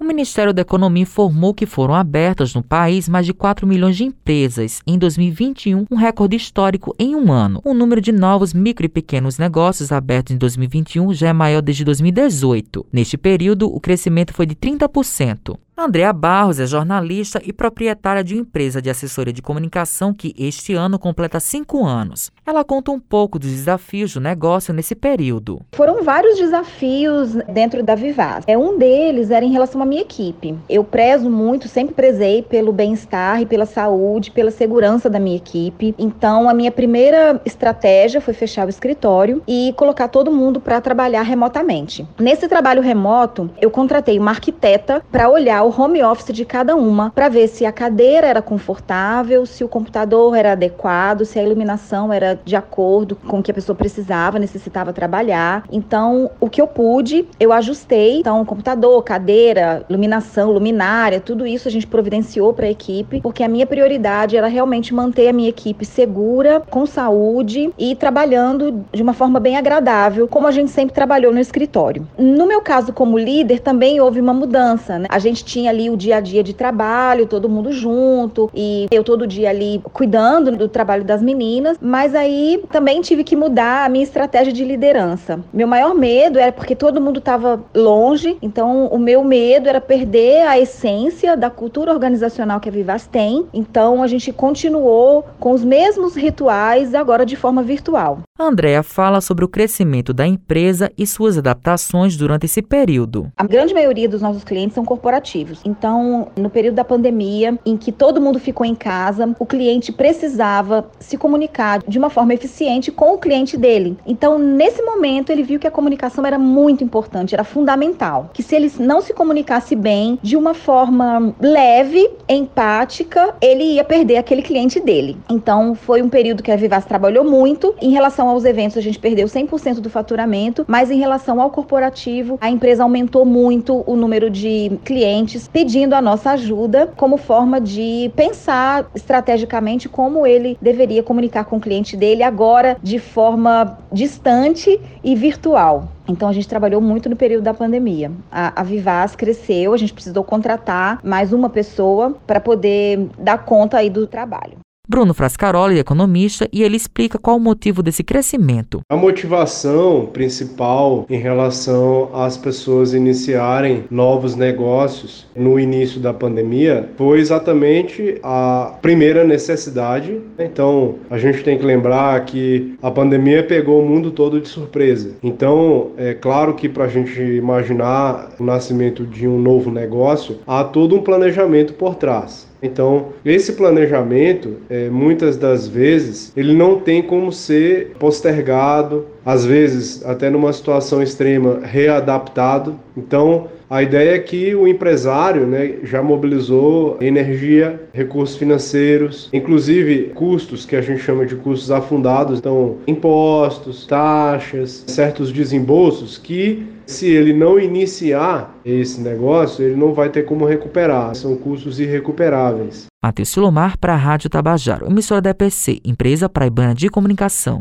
O Ministério da Economia informou que foram abertas no país mais de 4 milhões de empresas em 2021, um recorde histórico em um ano. O número de novos micro e pequenos negócios abertos em 2021 já é maior desde 2018. Neste período, o crescimento foi de 30%. Andrea Barros é jornalista e proprietária de uma empresa de assessoria de comunicação que este ano completa cinco anos. Ela conta um pouco dos desafios do negócio nesse período. Foram vários desafios dentro da Vivaz. É, um deles era em relação à minha equipe. Eu prezo muito, sempre prezei pelo bem-estar e pela saúde, pela segurança da minha equipe. Então, a minha primeira estratégia foi fechar o escritório e colocar todo mundo para trabalhar remotamente. Nesse trabalho remoto, eu contratei uma arquiteta para olhar o o home office de cada uma para ver se a cadeira era confortável, se o computador era adequado, se a iluminação era de acordo com o que a pessoa precisava, necessitava trabalhar. Então, o que eu pude, eu ajustei. Então, computador, cadeira, iluminação, luminária, tudo isso a gente providenciou para a equipe, porque a minha prioridade era realmente manter a minha equipe segura, com saúde e trabalhando de uma forma bem agradável, como a gente sempre trabalhou no escritório. No meu caso como líder, também houve uma mudança, né? A gente tinha tinha ali o dia a dia de trabalho, todo mundo junto, e eu todo dia ali cuidando do trabalho das meninas, mas aí também tive que mudar a minha estratégia de liderança. Meu maior medo era porque todo mundo estava longe, então o meu medo era perder a essência da cultura organizacional que a Vivaz tem. Então a gente continuou com os mesmos rituais, agora de forma virtual. Andréa fala sobre o crescimento da empresa e suas adaptações durante esse período. A grande maioria dos nossos clientes são corporativos. Então, no período da pandemia, em que todo mundo ficou em casa, o cliente precisava se comunicar de uma forma eficiente com o cliente dele. Então, nesse momento, ele viu que a comunicação era muito importante, era fundamental. Que se ele não se comunicasse bem, de uma forma leve, empática, ele ia perder aquele cliente dele. Então, foi um período que a Vivaz trabalhou muito em relação aos eventos, a gente perdeu 100% do faturamento, mas em relação ao corporativo, a empresa aumentou muito o número de clientes pedindo a nossa ajuda como forma de pensar estrategicamente como ele deveria comunicar com o cliente dele agora de forma distante e virtual. Então a gente trabalhou muito no período da pandemia. A, a Vivaz cresceu, a gente precisou contratar mais uma pessoa para poder dar conta aí do trabalho. Bruno Frascaroli é economista e ele explica qual o motivo desse crescimento. A motivação principal em relação às pessoas iniciarem novos negócios no início da pandemia foi exatamente a primeira necessidade. Então, a gente tem que lembrar que a pandemia pegou o mundo todo de surpresa. Então, é claro que para a gente imaginar o nascimento de um novo negócio, há todo um planejamento por trás. Então, esse planejamento, é, muitas das vezes, ele não tem como ser postergado, às vezes, até numa situação extrema, readaptado. Então, a ideia é que o empresário né, já mobilizou energia, recursos financeiros, inclusive custos que a gente chama de custos afundados, então impostos, taxas, certos desembolsos que se ele não iniciar esse negócio, ele não vai ter como recuperar. São custos irrecuperáveis. Matheus Silomar para a Rádio Tabajaro, emissora da EPC, empresa praibana de comunicação.